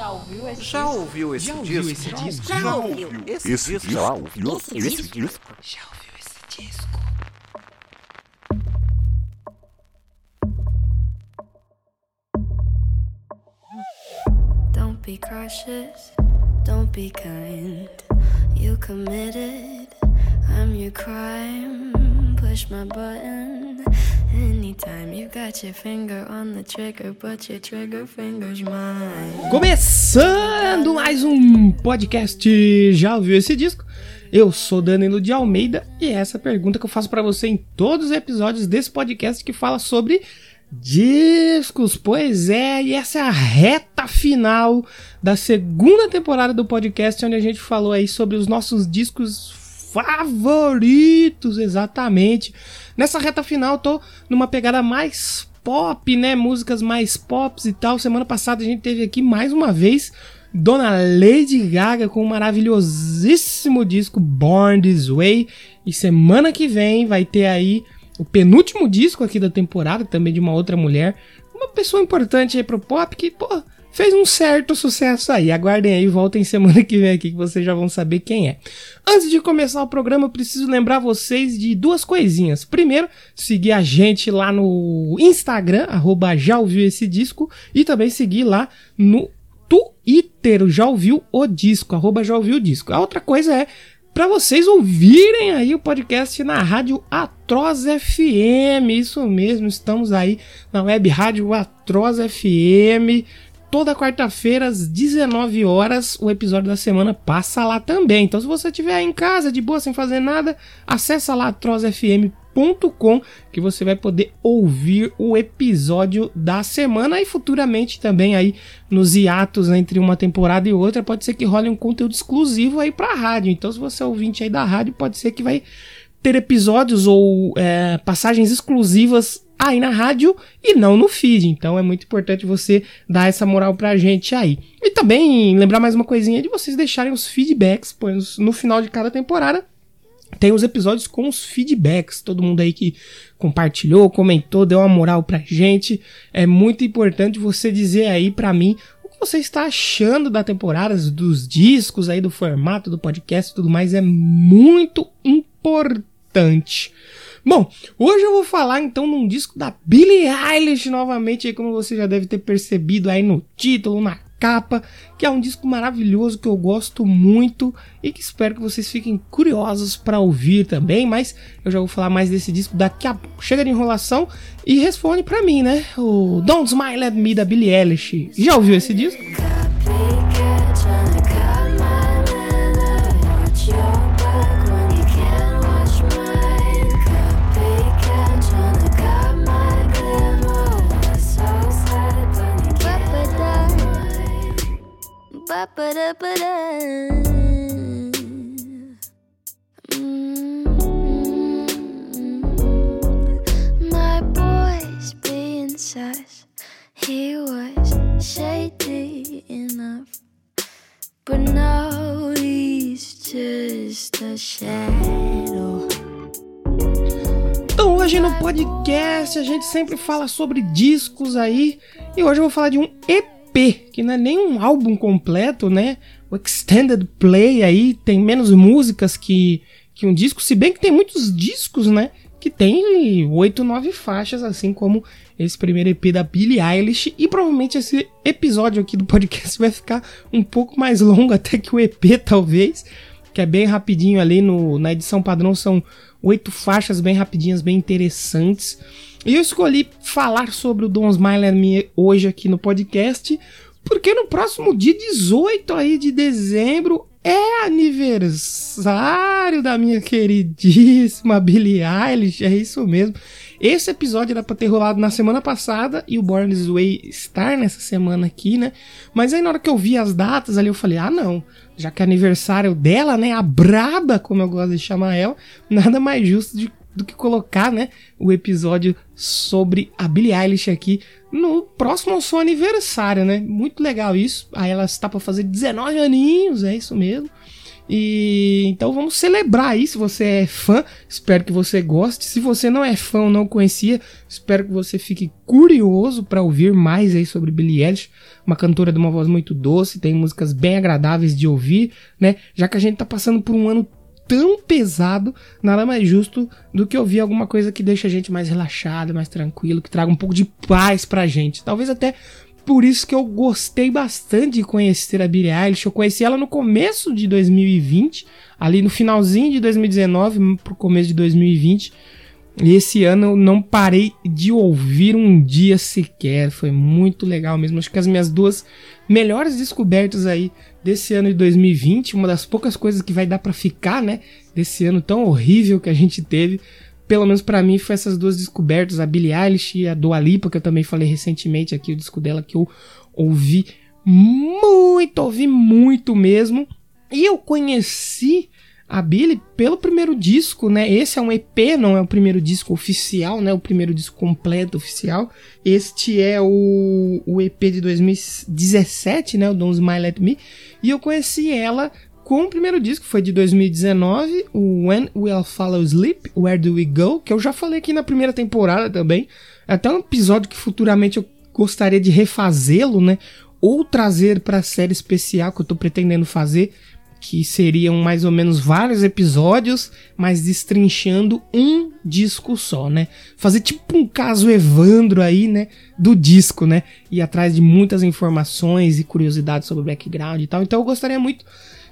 Já ouviu esse Já disco? ouviu esse Já disco? ouviu esse disco? Já ouviu esse, Esse disco? já ouviu Esse esse disco? disco? Já ouviu esse disco? Don't be cautious, don't be kind. You committed, I'm your crime. Push my button Começando mais um podcast Já ouviu esse disco? Eu sou Danilo de Almeida e essa é pergunta que eu faço pra você em todos os episódios desse podcast que fala sobre discos. Pois é, e essa é a reta final da segunda temporada do podcast onde a gente falou aí sobre os nossos discos favoritos, exatamente. Nessa reta final tô numa pegada mais pop, né? Músicas mais pops e tal. Semana passada a gente teve aqui mais uma vez Dona Lady Gaga com o maravilhosíssimo disco Born This Way. E semana que vem vai ter aí o penúltimo disco aqui da temporada, também de uma outra mulher. Uma pessoa importante aí pro pop que, pô, fez um certo sucesso aí. Aguardem aí, voltem semana que vem aqui que vocês já vão saber quem é. Antes de começar o programa, eu preciso lembrar vocês de duas coisinhas. Primeiro, seguir a gente lá no Instagram, arroba já ouviu esse disco, e também seguir lá no Twitter, já ouviu o disco, arroba já ouviu o disco. A outra coisa é para vocês ouvirem aí o podcast na rádio Atroz FM, isso mesmo, estamos aí na web rádio Atroz FM. Toda quarta-feira às 19 horas o episódio da semana passa lá também. Então se você estiver em casa de boa sem fazer nada, acessa lá atrozfm.com que você vai poder ouvir o episódio da semana e futuramente também aí nos hiatos entre uma temporada e outra pode ser que role um conteúdo exclusivo aí para a rádio. Então se você é ouvinte aí da rádio, pode ser que vai ter episódios ou é, passagens exclusivas aí na rádio e não no feed. Então é muito importante você dar essa moral pra gente aí. E também lembrar mais uma coisinha de vocês deixarem os feedbacks, pois no final de cada temporada tem os episódios com os feedbacks. Todo mundo aí que compartilhou, comentou, deu uma moral pra gente. É muito importante você dizer aí pra mim o que você está achando da temporada, dos discos aí, do formato do podcast e tudo mais. É muito importante. Bom, hoje eu vou falar então num disco da Billie Eilish novamente, aí como você já deve ter percebido aí no título, na capa, que é um disco maravilhoso que eu gosto muito e que espero que vocês fiquem curiosos para ouvir também, mas eu já vou falar mais desse disco daqui a pouco. Chega de enrolação e responde para mim, né? O Don't Smile at Me da Billie Eilish. Já ouviu esse disco? Ba-ba-da-ba-da. Mm. My boy's being sus. He was shady enough, but now he's just a shadow. Então hoje no podcast a gente sempre fala sobre discos aí e hoje eu vou falar de um EP, que não é nem um álbum completo, né? O Extended Play aí tem menos músicas que, que um disco, se bem que tem muitos discos, né? Que tem oito, nove faixas, assim como esse primeiro EP da Billie Eilish. E provavelmente esse episódio aqui do podcast vai ficar um pouco mais longo até que o EP, talvez. Que é bem rapidinho ali no, na edição padrão, são oito faixas bem rapidinhas, bem interessantes. E eu escolhi falar sobre o Don't Smile at Me hoje aqui no podcast, porque no próximo dia 18 aí de dezembro é aniversário da minha queridíssima Billie Eilish, é isso mesmo. Esse episódio era pra ter rolado na semana passada e o Born This Way estar nessa semana aqui, né? Mas aí na hora que eu vi as datas ali, eu falei, ah não, já que é aniversário dela, né? A braba, como eu gosto de chamar ela, nada mais justo de do que colocar, né, o episódio sobre a Billie Eilish aqui no próximo ao seu aniversário, né? Muito legal isso. Aí ela está para fazer 19 aninhos, é isso mesmo. E então vamos celebrar aí se você é fã, espero que você goste. Se você não é fã ou não conhecia, espero que você fique curioso para ouvir mais aí sobre Billie Eilish, uma cantora de uma voz muito doce, tem músicas bem agradáveis de ouvir, né? Já que a gente tá passando por um ano tão pesado, nada mais justo do que ouvir alguma coisa que deixa a gente mais relaxado, mais tranquilo, que traga um pouco de paz pra gente. Talvez até por isso que eu gostei bastante de conhecer a Billie Eilish. Eu conheci ela no começo de 2020, ali no finalzinho de 2019 pro começo de 2020. E esse ano eu não parei de ouvir um dia sequer. Foi muito legal mesmo. Acho que as minhas duas melhores descobertas aí desse ano de 2020, uma das poucas coisas que vai dar pra ficar, né, desse ano tão horrível que a gente teve, pelo menos pra mim foi essas duas descobertas, a Billie Eilish e a Dua Lipa, que eu também falei recentemente aqui o disco dela que eu ouvi muito, ouvi muito mesmo. E eu conheci a Billie pelo primeiro disco, né? Esse é um EP, não é o primeiro disco oficial, né? O primeiro disco completo oficial. Este é o, o EP de 2017, né? O Don't Smile at Me. E eu conheci ela com o primeiro disco, foi de 2019, o When We'll Follow Sleep, Where Do We Go, que eu já falei aqui na primeira temporada também. Até um episódio que futuramente eu gostaria de refazê-lo, né? Ou trazer para a série especial que eu tô pretendendo fazer, que seriam mais ou menos vários episódios, mas destrinchando um disco só, né? Fazer tipo um caso Evandro aí, né? Do disco, né? Ir atrás de muitas informações e curiosidades sobre o background e tal. Então eu gostaria muito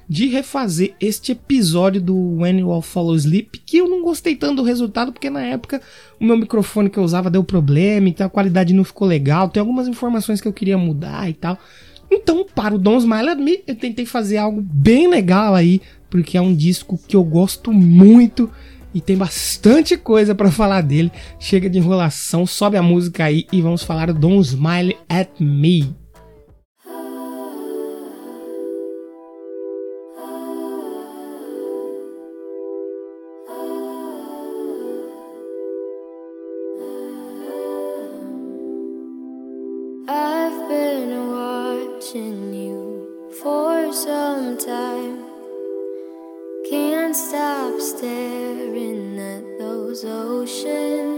de refazer este episódio do When You All Follow Sleep, que eu não gostei tanto do resultado, porque na época o meu microfone que eu usava deu problema, então a qualidade não ficou legal, tem algumas informações que eu queria mudar e tal. Então, para o Don't Smile at Me, eu tentei fazer algo bem legal aí, porque é um disco que eu gosto muito e tem bastante coisa para falar dele. Chega de enrolação, sobe a música aí e vamos falar do Don't Smile at Me. Watching you for some time. Can't stop staring at those ocean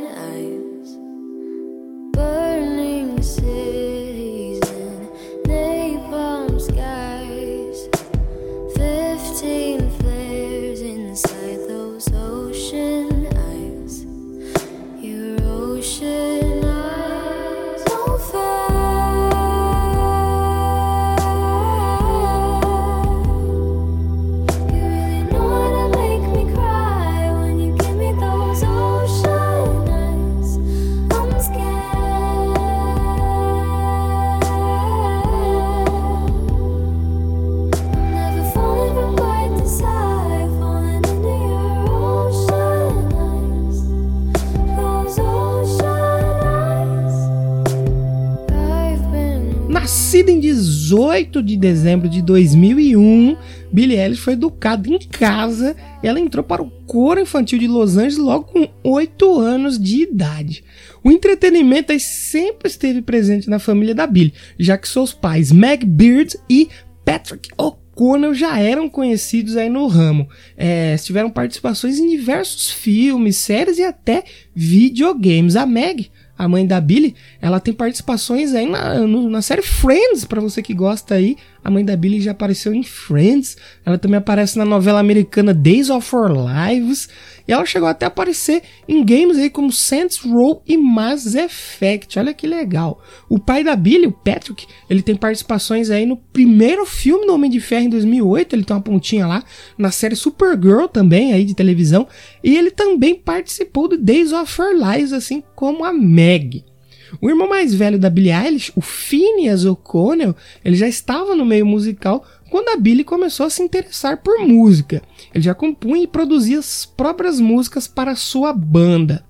18 de dezembro de 2001, Billie Eilish foi educada em casa. Ela entrou para o coro infantil de Los Angeles logo com 8 anos de idade. O entretenimento sempre esteve presente na família da Billie, já que seus pais Meg Beard e Patrick O'Connell já eram conhecidos aí no ramo. É, tiveram participações em diversos filmes, séries e até videogames. A Meg a mãe da Billy, ela tem participações aí na, na série Friends, pra você que gosta aí. A mãe da Billy já apareceu em Friends. Ela também aparece na novela americana Days of Our Lives. E ela chegou até a aparecer em games aí como Saints Row e Mass Effect. Olha que legal. O pai da Billy, o Patrick, ele tem participações aí no primeiro filme do Homem de Ferro em 2008. Ele tem uma pontinha lá. Na série Supergirl também, aí de televisão. E ele também participou do Days of Our Lives, assim como a Meg. O irmão mais velho da Billie Eilish, o Phineas O'Connell, ele já estava no meio musical quando a Billie começou a se interessar por música. Ele já compunha e produzia as próprias músicas para sua banda.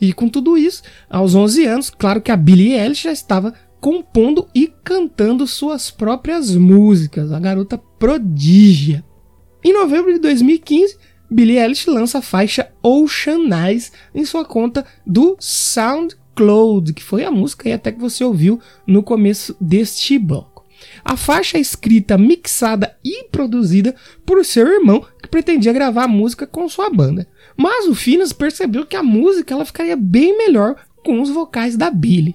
E com tudo isso, aos 11 anos, claro que a Billie Eilish já estava compondo e cantando suas próprias músicas, a garota prodígia. Em novembro de 2015, Billie Eilish lança a faixa Ocean Eyes em sua conta do SoundCloud, que foi a música aí até que você ouviu no começo deste bloco. A faixa é escrita, mixada e produzida por seu irmão, que pretendia gravar a música com sua banda. Mas o Finas percebeu que a música ela ficaria bem melhor com os vocais da Billy.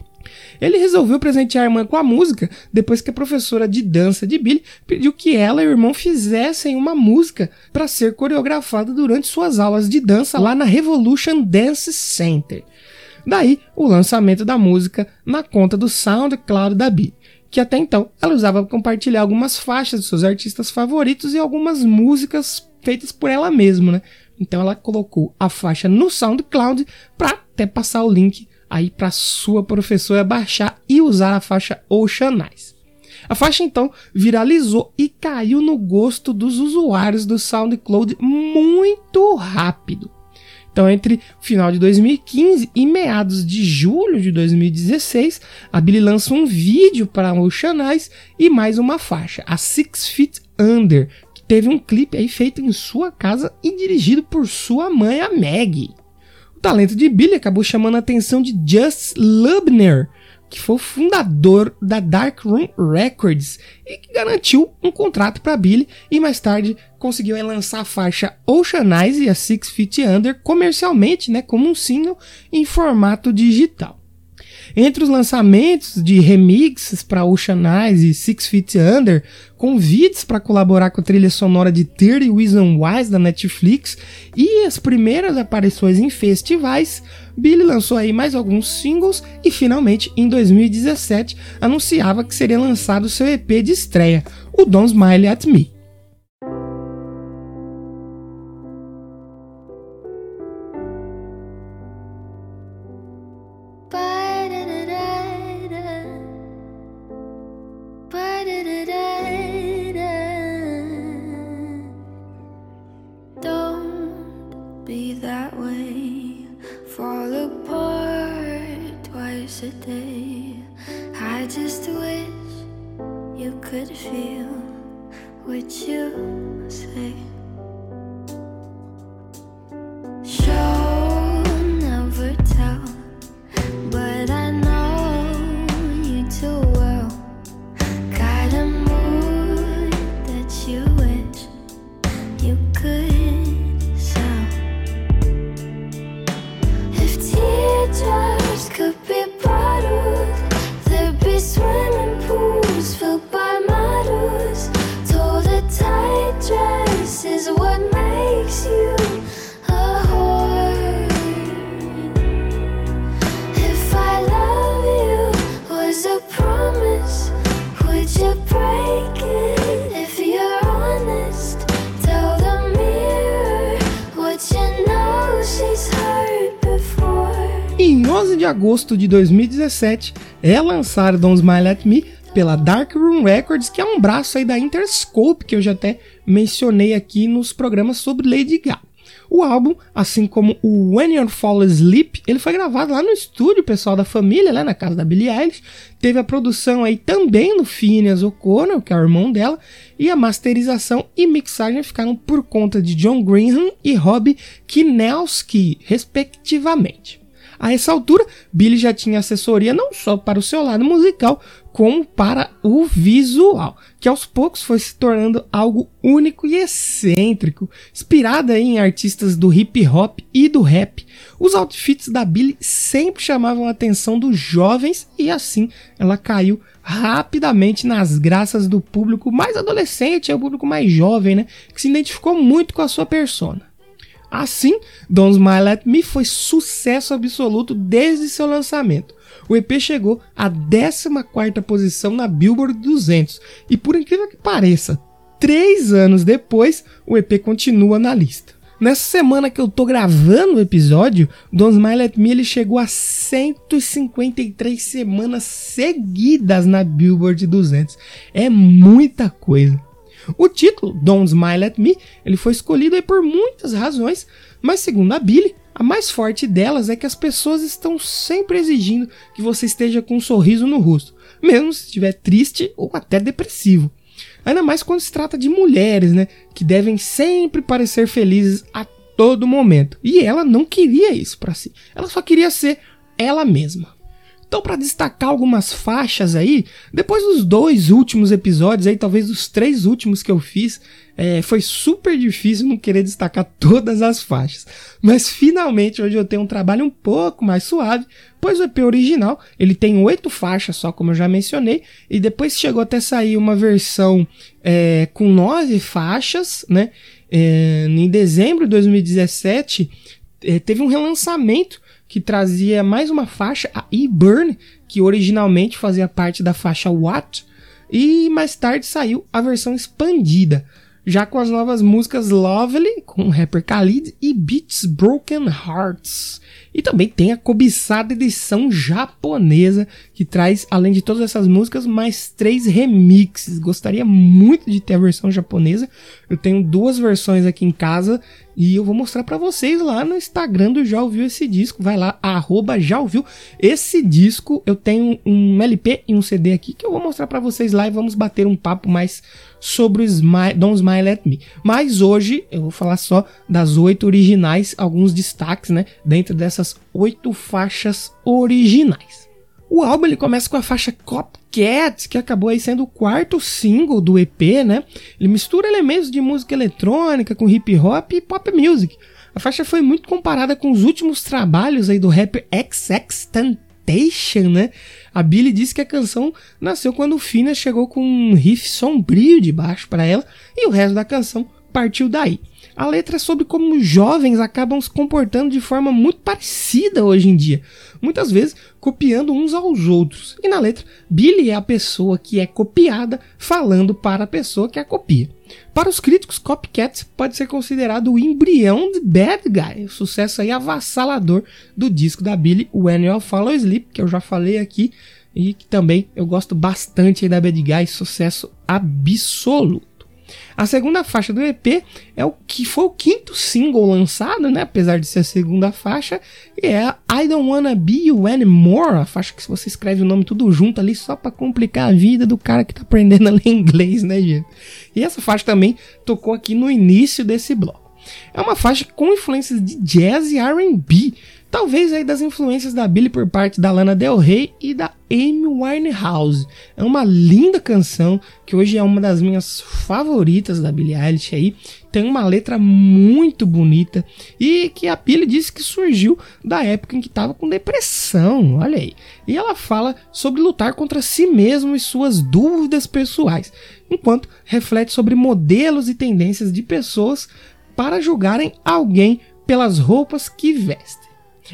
Ele resolveu presentear a irmã com a música depois que a professora de dança de Billy pediu que ela e o irmão fizessem uma música para ser coreografada durante suas aulas de dança lá na Revolution Dance Center. Daí o lançamento da música na conta do SoundCloud da Billy, que até então ela usava para compartilhar algumas faixas de seus artistas favoritos e algumas músicas feitas por ela mesma, né? Então ela colocou a faixa no SoundCloud para até passar o link aí para sua professora baixar e usar a faixa Ocean Eyes. A faixa então viralizou e caiu no gosto dos usuários do SoundCloud muito rápido. Então, entre final de 2015 e meados de julho de 2016, a Billy lança um vídeo para Ocean Eyes e mais uma faixa, a Six Feet Under, que teve um clipe aí feito em sua casa e dirigido por sua mãe, a Maggie. O talento de Billy acabou chamando a atenção de Just Lubner, que foi o fundador da Dark Room Records e que garantiu um contrato para Billy e mais tarde conseguiu aí lançar a faixa Ocean Eyes e a Six Feet Under comercialmente, né, como um single em formato digital. Entre os lançamentos de remixes para Ocean Eyes e Six Feet Under, convites para colaborar com a trilha sonora de 30 Reasons Why da Netflix e as primeiras aparições em festivais, Billy lançou aí mais alguns singles e finalmente em 2017 anunciava que seria lançado seu EP de estreia, o Don't Smile at Me. de agosto de 2017, é lançado Don't Smile At Me pela Darkroom Records, que é um braço aí da Interscope, que eu já até mencionei aqui nos programas sobre Lady Gaga. O álbum, assim como o When You Fall Asleep, ele foi gravado lá no estúdio pessoal da família, lá na casa da Billie Eilish. Teve a produção aí também do Phineas O'Connor, que é o irmão dela, e a masterização e mixagem ficaram por conta de John Greenham e Rob Kinelski, respectivamente. A essa altura, Billy já tinha assessoria não só para o seu lado musical, como para o visual, que aos poucos foi se tornando algo único e excêntrico, inspirada em artistas do hip hop e do rap. Os outfits da Billy sempre chamavam a atenção dos jovens e assim ela caiu rapidamente nas graças do público mais adolescente, é o público mais jovem, né, que se identificou muito com a sua persona. Assim, Don't Smile at Me foi sucesso absoluto desde seu lançamento. O EP chegou à 14ª posição na Billboard 200 e por incrível que pareça, três anos depois, o EP continua na lista. Nessa semana que eu tô gravando o episódio, Don't Smile at Me ele chegou a 153 semanas seguidas na Billboard 200. É muita coisa. O título, Don't Smile at Me, ele foi escolhido por muitas razões, mas segundo a Billy, a mais forte delas é que as pessoas estão sempre exigindo que você esteja com um sorriso no rosto, mesmo se estiver triste ou até depressivo. Ainda mais quando se trata de mulheres, né, que devem sempre parecer felizes a todo momento. E ela não queria isso para si. Ela só queria ser ela mesma. Então, para destacar algumas faixas aí, depois dos dois últimos episódios aí, talvez os três últimos que eu fiz, é, foi super difícil não querer destacar todas as faixas. Mas finalmente hoje eu tenho um trabalho um pouco mais suave, pois o EP original ele tem oito faixas só, como eu já mencionei, e depois chegou até sair uma versão é, com nove faixas, né? É, em dezembro de 2017 é, teve um relançamento que trazia mais uma faixa, a E-Burn, que originalmente fazia parte da faixa What, e mais tarde saiu a versão expandida, já com as novas músicas Lovely, com o rapper Khalid, e Beats Broken Hearts. E também tem a cobiçada edição japonesa, que traz, além de todas essas músicas, mais três remixes. Gostaria muito de ter a versão japonesa. Eu tenho duas versões aqui em casa e eu vou mostrar para vocês lá no Instagram do Já Ouviu Esse Disco. Vai lá, arroba Já Ouviu Esse Disco. Eu tenho um LP e um CD aqui que eu vou mostrar para vocês lá e vamos bater um papo mais sobre o Smile, Don't Smile At Me. Mas hoje eu vou falar só das oito originais, alguns destaques, né? Dentro dessas oito faixas originais. O álbum ele começa com a faixa Copcat, que acabou aí sendo o quarto single do EP, né? Ele mistura elementos de música eletrônica com hip hop e pop music. A faixa foi muito comparada com os últimos trabalhos aí do rapper XX Temptation, né? A Billy disse que a canção nasceu quando o Fina chegou com um riff sombrio de baixo para ela e o resto da canção partiu daí. A letra é sobre como jovens acabam se comportando de forma muito parecida hoje em dia, muitas vezes copiando uns aos outros. E na letra, Billy é a pessoa que é copiada falando para a pessoa que a copia. Para os críticos, Copycat pode ser considerado o embrião de Bad Guy, o sucesso aí avassalador do disco da Billy, When You Follow Sleep, que eu já falei aqui, e que também eu gosto bastante da Bad Guy, sucesso absoluto. A segunda faixa do EP é o que foi o quinto single lançado, né? Apesar de ser a segunda faixa, e é I Don't Wanna Be You Anymore, a faixa que você escreve o nome tudo junto ali só para complicar a vida do cara que tá aprendendo a ler inglês, né, gente? E essa faixa também tocou aqui no início desse bloco. É uma faixa com influências de jazz e R&B, Talvez aí das influências da Billy por parte da Lana Del Rey e da Amy Winehouse. É uma linda canção que hoje é uma das minhas favoritas da Billie Eilish aí. Tem uma letra muito bonita e que a Billie disse que surgiu da época em que estava com depressão, olha aí. E ela fala sobre lutar contra si mesmo e suas dúvidas pessoais, enquanto reflete sobre modelos e tendências de pessoas para julgarem alguém pelas roupas que vestem.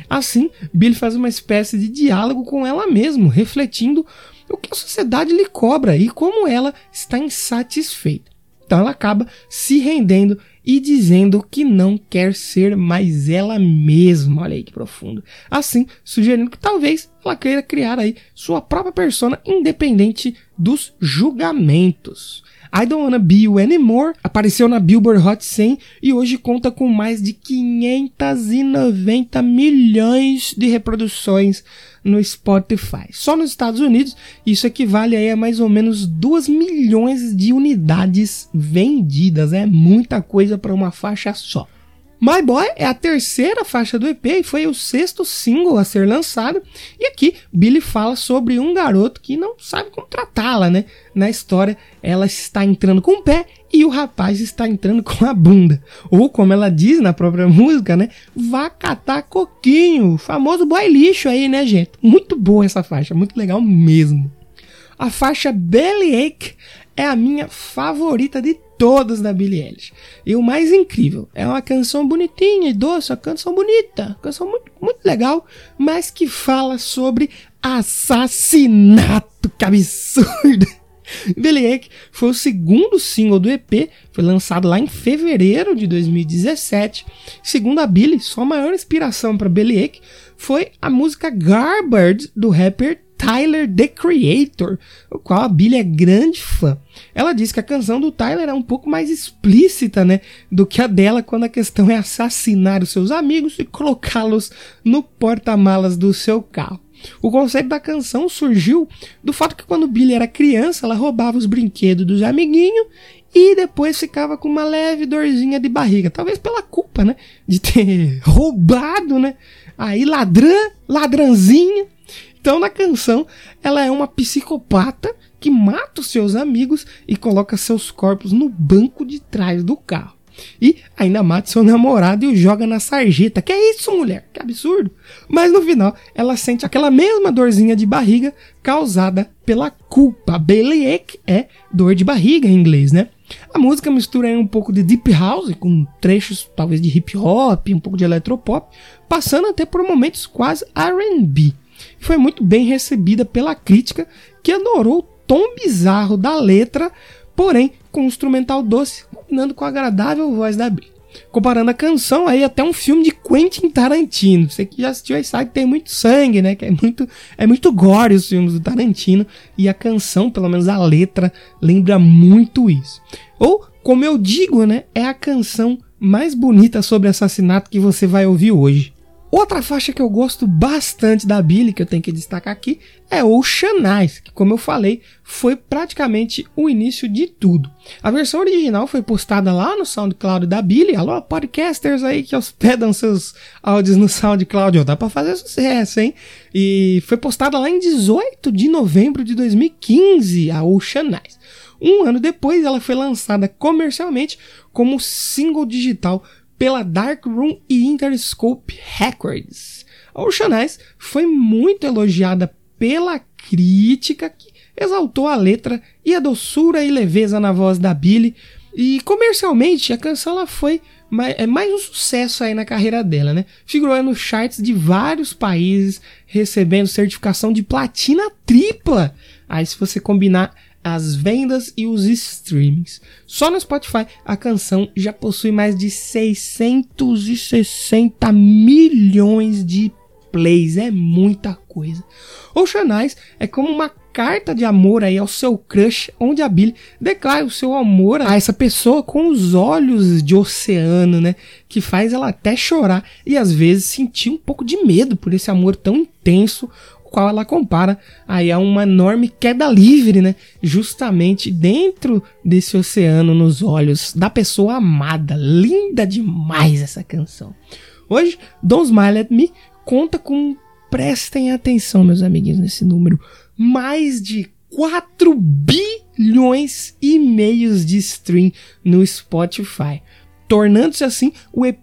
Assim, Billy faz uma espécie de diálogo com ela mesma, refletindo o que a sociedade lhe cobra e como ela está insatisfeita. Então ela acaba se rendendo e dizendo que não quer ser mais ela mesma. Olha aí que profundo. Assim, sugerindo que talvez ela queira criar aí sua própria persona independente dos julgamentos. I Don't Wanna Be You Anymore apareceu na Billboard Hot 100 e hoje conta com mais de 590 milhões de reproduções no Spotify. Só nos Estados Unidos, isso equivale aí a mais ou menos 2 milhões de unidades vendidas. É muita coisa para uma faixa só. My Boy é a terceira faixa do EP e foi o sexto single a ser lançado. E aqui Billy fala sobre um garoto que não sabe como tratá-la, né? Na história, ela está entrando com o pé e o rapaz está entrando com a bunda. Ou como ela diz na própria música, né? Vá catar coquinho, famoso boy lixo aí, né, gente? Muito boa essa faixa, muito legal mesmo. A faixa Bellyache é a minha favorita de todas da Billie Eilish. E o mais incrível, é uma canção bonitinha e doce, uma canção bonita, canção muito, muito legal, mas que fala sobre assassinato, que absurdo! Bellyache foi o segundo single do EP, foi lançado lá em fevereiro de 2017. Segundo a Billie, sua maior inspiração para Bellyache foi a música Garbage do rapper Tyler The Creator, o qual a Billie é grande fã. Ela diz que a canção do Tyler é um pouco mais explícita, né, do que a dela quando a questão é assassinar os seus amigos e colocá-los no porta-malas do seu carro. O conceito da canção surgiu do fato que quando Billy era criança, ela roubava os brinquedos dos amiguinhos e depois ficava com uma leve dorzinha de barriga, talvez pela culpa, né, de ter roubado, né? Aí ladrã, ladrãzinha, Então, na canção, ela é uma psicopata que mata os seus amigos e coloca seus corpos no banco de trás do carro. E ainda mata seu namorado e o joga na sarjeta. Que é isso, mulher? Que absurdo. Mas no final, ela sente aquela mesma dorzinha de barriga causada pela culpa. Bellyache é dor de barriga em inglês, né? A música mistura um pouco de deep house com trechos talvez de hip hop, um pouco de eletropop, passando até por momentos quase R&B. Foi muito bem recebida pela crítica, que adorou o tom bizarro da letra, porém com um instrumental doce, combinando com a agradável voz da Billie. Comparando a canção aí até um filme de Quentin Tarantino. Você que já assistiu aí sabe que tem muito sangue, né? Que é muito, é muito gore os filmes do Tarantino. E a canção, pelo menos a letra, lembra muito isso. Ou, como eu digo, né? É a canção mais bonita sobre assassinato que você vai ouvir hoje. Outra faixa que eu gosto bastante da Billy, que eu tenho que destacar aqui, é Ocean Eyes, que como eu falei, foi praticamente o início de tudo. A versão original foi postada lá no SoundCloud da Billy. Alô, podcasters aí que hospedam seus áudios no SoundCloud, dá pra fazer sucesso, hein? E foi postada lá em 18 de novembro de 2015, a Ocean Eyes. Um ano depois, ela foi lançada comercialmente como single digital pela Dark Room e Interscope Records. A Ocean Eyes foi muito elogiada pela crítica que exaltou a letra e a doçura e leveza na voz da Billy. E comercialmente a canção ela foi mais, é mais um sucesso aí na carreira dela, né? Figurou nos charts de vários países, recebendo certificação de platina tripla. Aí se você combinar as vendas e os streamings. Só no Spotify a canção já possui mais de 660 milhões de plays, é muita coisa. Ocean Eyes é como uma carta de amor aí ao seu crush, onde a Billy declara o seu amor a essa pessoa com os olhos de oceano, né, que faz ela até chorar e às vezes sentir um pouco de medo por esse amor tão intenso qual ela compara aí a uma enorme queda livre, né? Justamente dentro desse oceano nos olhos da pessoa amada. Linda demais essa canção. Hoje, Don't Smile at Me conta com prestem atenção, meus amiguinhos, nesse número, mais de 4 bilhões e meios de stream no Spotify, tornando-se assim o EP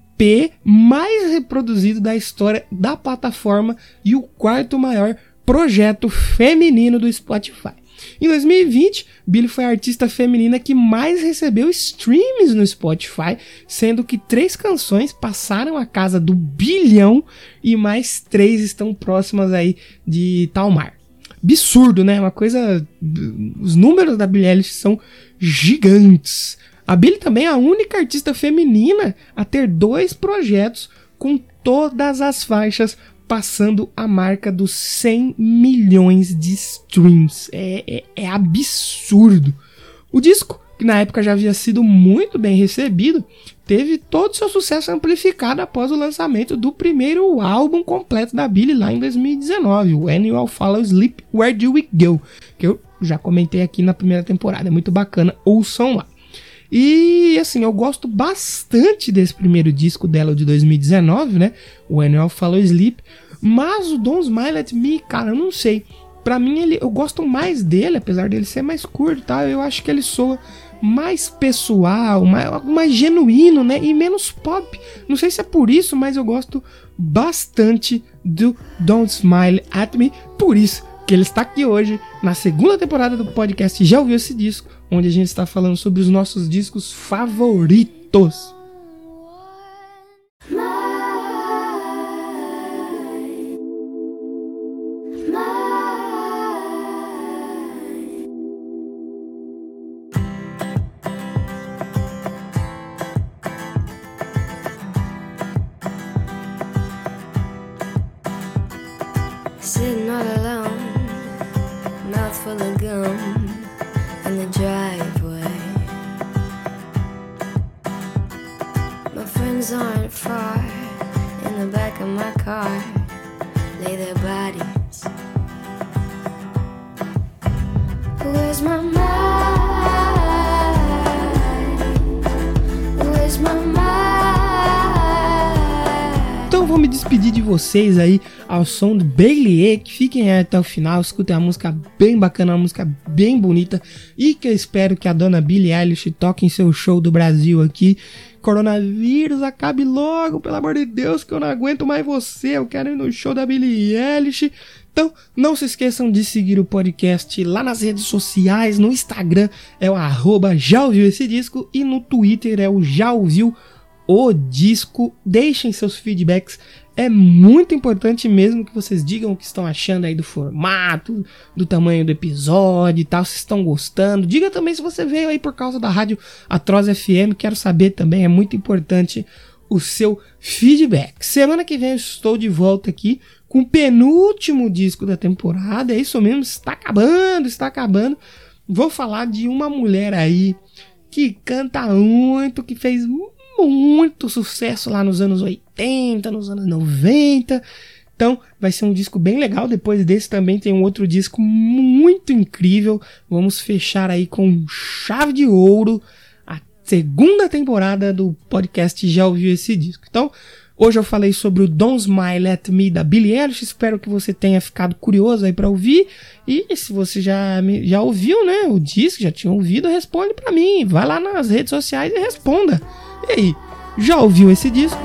mais reproduzido da história da plataforma e o quarto maior projeto feminino do Spotify. Em 2020, Billie foi a artista feminina que mais recebeu streams no Spotify, sendo que três canções passaram a casa do bilhão e mais três estão próximas aí de tal mar. Absurdo, né? Uma coisa. Os números da Billie Eilish são gigantes. A Billie também é a única artista feminina a ter dois projetos com todas as faixas passando a marca dos 100 milhões de streams. É, é, é, absurdo. O disco, que na época já havia sido muito bem recebido, teve todo seu sucesso amplificado após o lançamento do primeiro álbum completo da Billie lá em 2019, o Annual Follow Sleep Where Do We Go, que eu já comentei aqui na primeira temporada. É muito bacana, ouçam lá. E assim, eu gosto bastante desse primeiro disco dela de 2019, né? O Annual Follow Sleep. Mas o Don't Smile at Me, cara, eu não sei. Pra mim, ele, eu gosto mais dele, apesar dele ser mais curto, tá? Eu acho que ele soa mais pessoal, mais, mais genuíno, né? E menos pop. Não sei se é por isso, mas eu gosto bastante do Don't Smile at Me. Por isso que ele está aqui hoje, na segunda temporada do podcast Já Ouviu Esse Disco, onde a gente está falando sobre os nossos discos favoritos. Sitting all alone, mouth full of gum the driveway. Of my car, lay their bodies. Where's my mind? Where's my mind? Então vou me despedir de vocês aí ao som do Bailey que fiquem até o final, escutem a música bem bacana, uma música bem bonita e que eu espero que a dona Billie Eilish toque em seu show do Brasil aqui. Coronavírus, acabe logo, pelo amor de Deus, que eu não aguento mais você, eu quero ir no show da Billie Eilish. Então, não se esqueçam de seguir o podcast lá nas redes sociais, no Instagram é o arroba já ouviu esse disco e no Twitter é o já ouviu o disco. Deixem seus feedbacks. É muito importante mesmo que vocês digam o que estão achando aí do formato, do tamanho do episódio e tal, se estão gostando. Diga também se você veio aí por causa da rádio Atroz FM, quero saber também, é muito importante o seu feedback. Semana que vem eu estou de volta aqui com o penúltimo disco da temporada. É isso mesmo, está acabando, está acabando. Vou falar de uma mulher aí que canta muito, que fez muito sucesso lá nos anos 80, nos anos 90. Então, vai ser um disco bem legal. Depois desse também tem um outro disco muito incrível. Vamos fechar aí com chave de ouro a segunda temporada do podcast Já Ouviu Esse Disco. Então, hoje eu falei sobre o Don't Smile at Me da Billie Eilish. Espero que você tenha ficado curioso aí para ouvir. E se você já, já ouviu, né, o disco, já tinha ouvido, responde para mim. Vai lá nas redes sociais e responda. E aí, já ouviu esse disco?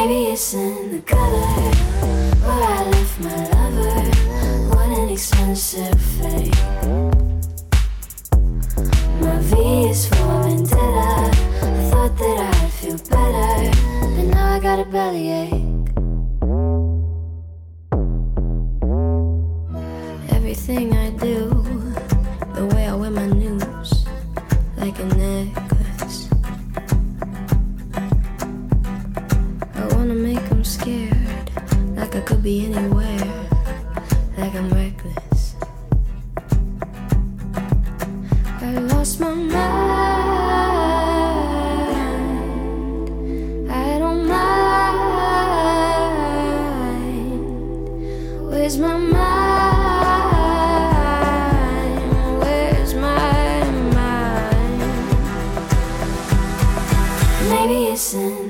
Maybe it's in the gutter listen.